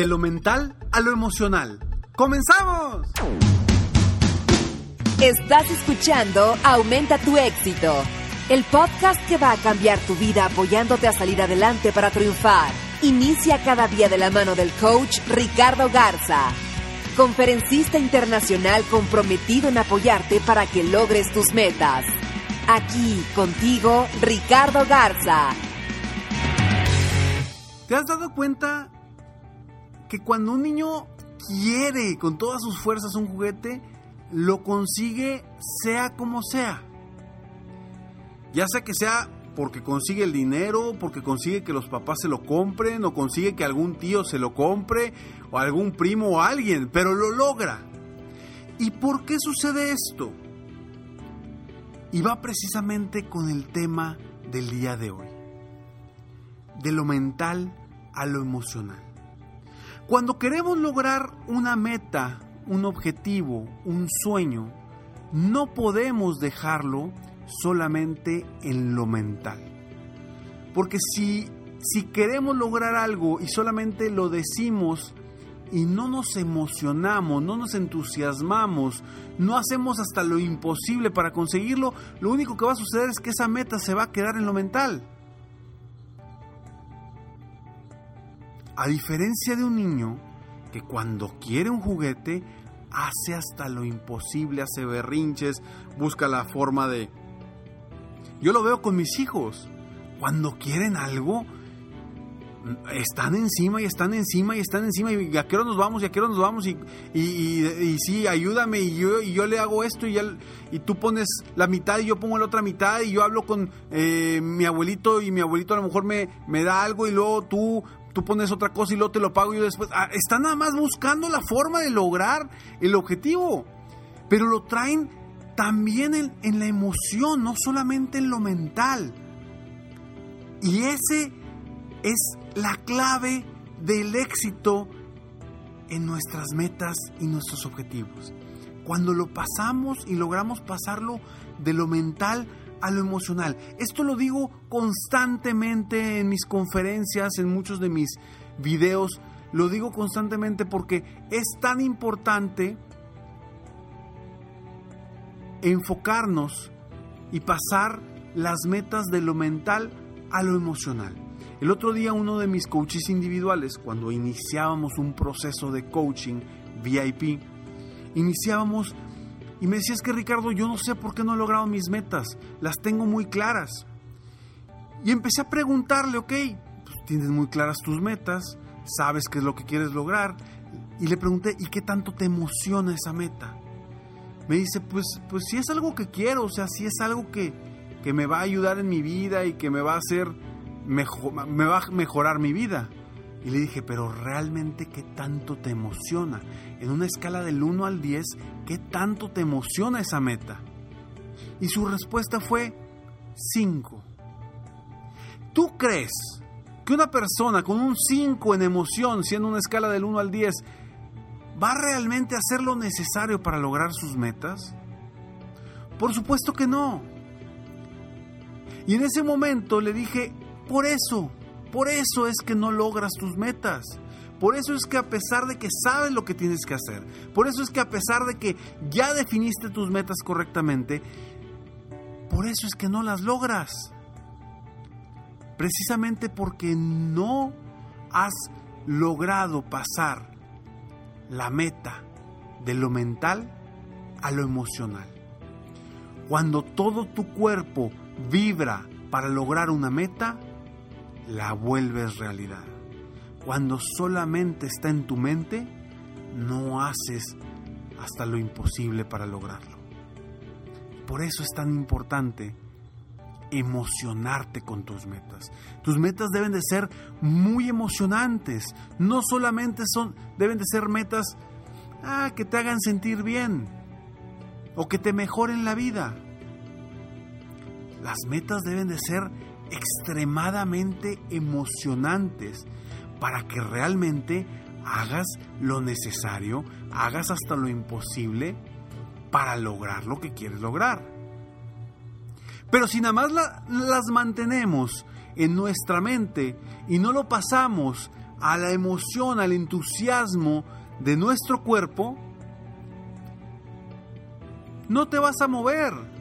De lo mental a lo emocional. ¡Comenzamos! Estás escuchando Aumenta tu éxito, el podcast que va a cambiar tu vida apoyándote a salir adelante para triunfar. Inicia cada día de la mano del coach Ricardo Garza, conferencista internacional comprometido en apoyarte para que logres tus metas. Aquí contigo, Ricardo Garza. ¿Te has dado cuenta que cuando un niño quiere con todas sus fuerzas un juguete, lo consigue sea como sea. Ya sea que sea porque consigue el dinero, porque consigue que los papás se lo compren, o consigue que algún tío se lo compre, o algún primo o alguien, pero lo logra. ¿Y por qué sucede esto? Y va precisamente con el tema del día de hoy. De lo mental a lo emocional. Cuando queremos lograr una meta, un objetivo, un sueño, no podemos dejarlo solamente en lo mental. Porque si, si queremos lograr algo y solamente lo decimos y no nos emocionamos, no nos entusiasmamos, no hacemos hasta lo imposible para conseguirlo, lo único que va a suceder es que esa meta se va a quedar en lo mental. A diferencia de un niño que cuando quiere un juguete hace hasta lo imposible, hace berrinches, busca la forma de... Yo lo veo con mis hijos. Cuando quieren algo, están encima y están encima y están encima y a qué hora nos vamos y a qué hora nos vamos y, y, sí, ayúdame y yo, y yo le hago esto y, y tú pones la mitad y yo pongo la otra mitad y yo hablo con eh, mi abuelito y mi abuelito a lo mejor me, me da algo y luego tú tú pones otra cosa y luego te lo pago yo después. Ah, están nada más buscando la forma de lograr el objetivo, pero lo traen también en, en la emoción, no solamente en lo mental. Y ese es la clave del éxito en nuestras metas y nuestros objetivos. Cuando lo pasamos y logramos pasarlo de lo mental a lo emocional. Esto lo digo constantemente en mis conferencias, en muchos de mis videos. Lo digo constantemente porque es tan importante enfocarnos y pasar las metas de lo mental a lo emocional. El otro día uno de mis coaches individuales, cuando iniciábamos un proceso de coaching VIP, iniciábamos y me decía, es que Ricardo, yo no sé por qué no he logrado mis metas, las tengo muy claras. Y empecé a preguntarle, ok, pues tienes muy claras tus metas, sabes qué es lo que quieres lograr. Y le pregunté, ¿y qué tanto te emociona esa meta? Me dice, pues, pues si es algo que quiero, o sea, si es algo que, que me va a ayudar en mi vida y que me va a hacer, mejor, me va a mejorar mi vida. Y le dije, pero realmente qué tanto te emociona. En una escala del 1 al 10, ¿qué tanto te emociona esa meta? Y su respuesta fue 5. ¿Tú crees que una persona con un 5 en emoción, siendo una escala del 1 al 10, va realmente a hacer lo necesario para lograr sus metas? Por supuesto que no. Y en ese momento le dije, por eso, por eso es que no logras tus metas. Por eso es que a pesar de que sabes lo que tienes que hacer, por eso es que a pesar de que ya definiste tus metas correctamente, por eso es que no las logras. Precisamente porque no has logrado pasar la meta de lo mental a lo emocional. Cuando todo tu cuerpo vibra para lograr una meta, la vuelves realidad. Cuando solamente está en tu mente, no haces hasta lo imposible para lograrlo. Por eso es tan importante emocionarte con tus metas. Tus metas deben de ser muy emocionantes. No solamente son, deben de ser metas ah, que te hagan sentir bien o que te mejoren la vida. Las metas deben de ser extremadamente emocionantes para que realmente hagas lo necesario, hagas hasta lo imposible para lograr lo que quieres lograr. Pero si nada más las mantenemos en nuestra mente y no lo pasamos a la emoción, al entusiasmo de nuestro cuerpo, no te vas a mover.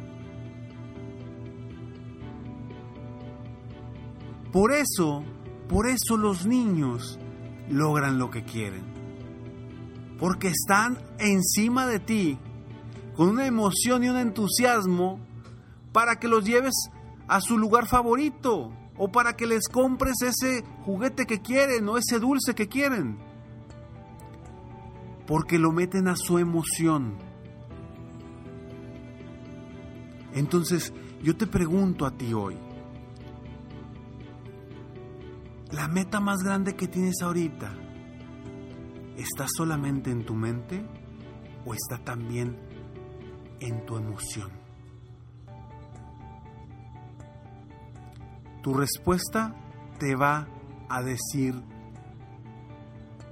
Por eso, por eso los niños logran lo que quieren. Porque están encima de ti con una emoción y un entusiasmo para que los lleves a su lugar favorito o para que les compres ese juguete que quieren o ese dulce que quieren. Porque lo meten a su emoción. Entonces, yo te pregunto a ti hoy, la meta más grande que tienes ahorita, ¿está solamente en tu mente o está también en tu emoción? Tu respuesta te va a decir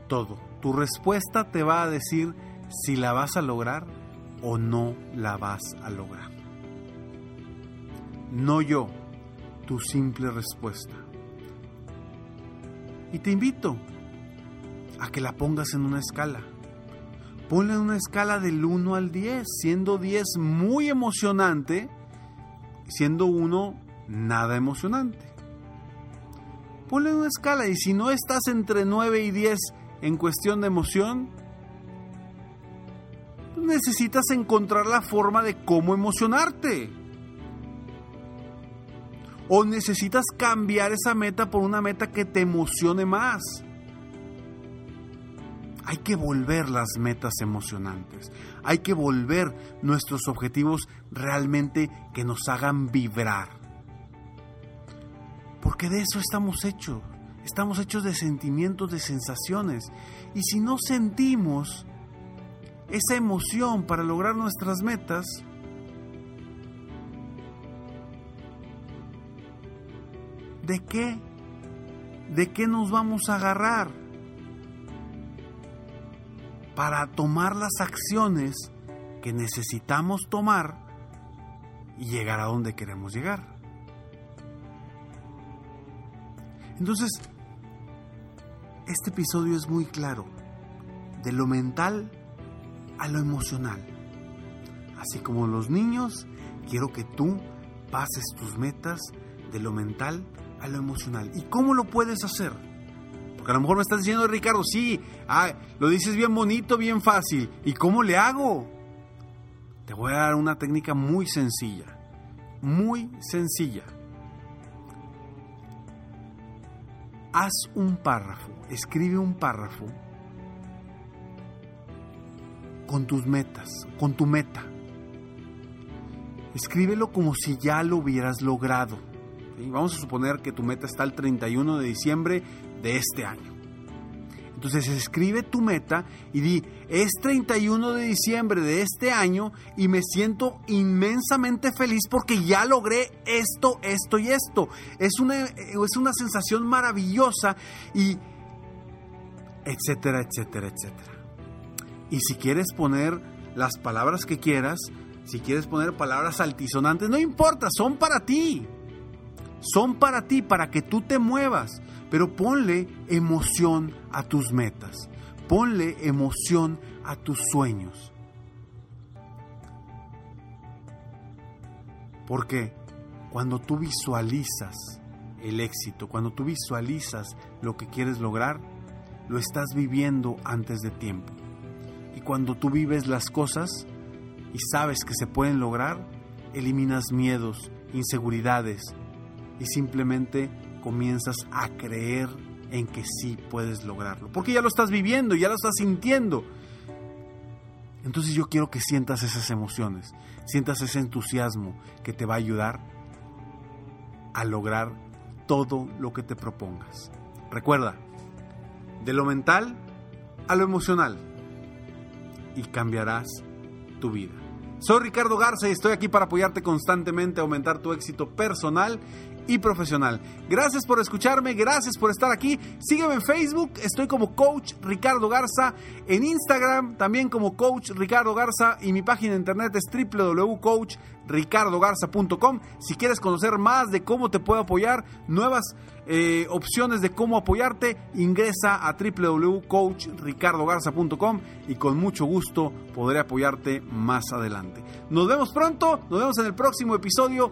todo. Tu respuesta te va a decir si la vas a lograr o no la vas a lograr. No yo, tu simple respuesta. Y te invito a que la pongas en una escala. Ponla en una escala del 1 al 10, siendo 10 muy emocionante, siendo 1 nada emocionante. Ponle una escala y si no estás entre 9 y 10 en cuestión de emoción, necesitas encontrar la forma de cómo emocionarte. O necesitas cambiar esa meta por una meta que te emocione más. Hay que volver las metas emocionantes. Hay que volver nuestros objetivos realmente que nos hagan vibrar. Porque de eso estamos hechos. Estamos hechos de sentimientos, de sensaciones. Y si no sentimos esa emoción para lograr nuestras metas, ¿de qué? ¿De qué nos vamos a agarrar? Para tomar las acciones que necesitamos tomar y llegar a donde queremos llegar. Entonces, este episodio es muy claro, de lo mental a lo emocional. Así como los niños, quiero que tú pases tus metas de lo mental a lo emocional. ¿Y cómo lo puedes hacer? Porque a lo mejor me estás diciendo, Ricardo, sí, ah, lo dices bien bonito, bien fácil. ¿Y cómo le hago? Te voy a dar una técnica muy sencilla, muy sencilla. haz un párrafo, escribe un párrafo con tus metas, con tu meta. Escríbelo como si ya lo hubieras logrado. Vamos a suponer que tu meta está el 31 de diciembre de este año. Entonces escribe tu meta y di, es 31 de diciembre de este año y me siento inmensamente feliz porque ya logré esto, esto y esto. Es una, es una sensación maravillosa y etcétera, etcétera, etcétera. Y si quieres poner las palabras que quieras, si quieres poner palabras altisonantes, no importa, son para ti. Son para ti, para que tú te muevas pero ponle emoción a tus metas, ponle emoción a tus sueños. Porque cuando tú visualizas el éxito, cuando tú visualizas lo que quieres lograr, lo estás viviendo antes de tiempo. Y cuando tú vives las cosas y sabes que se pueden lograr, eliminas miedos, inseguridades y simplemente comienzas a creer en que sí puedes lograrlo. Porque ya lo estás viviendo, ya lo estás sintiendo. Entonces yo quiero que sientas esas emociones, sientas ese entusiasmo que te va a ayudar a lograr todo lo que te propongas. Recuerda, de lo mental a lo emocional y cambiarás tu vida. Soy Ricardo Garza y estoy aquí para apoyarte constantemente aumentar tu éxito personal y profesional. Gracias por escucharme, gracias por estar aquí. Sígueme en Facebook, estoy como Coach Ricardo Garza, en Instagram también como Coach Ricardo Garza y mi página de internet es www.coachricardogarza.com. Si quieres conocer más de cómo te puedo apoyar, nuevas eh, opciones de cómo apoyarte, ingresa a www.coachricardogarza.com y con mucho gusto podré apoyarte más adelante. Nos vemos pronto, nos vemos en el próximo episodio.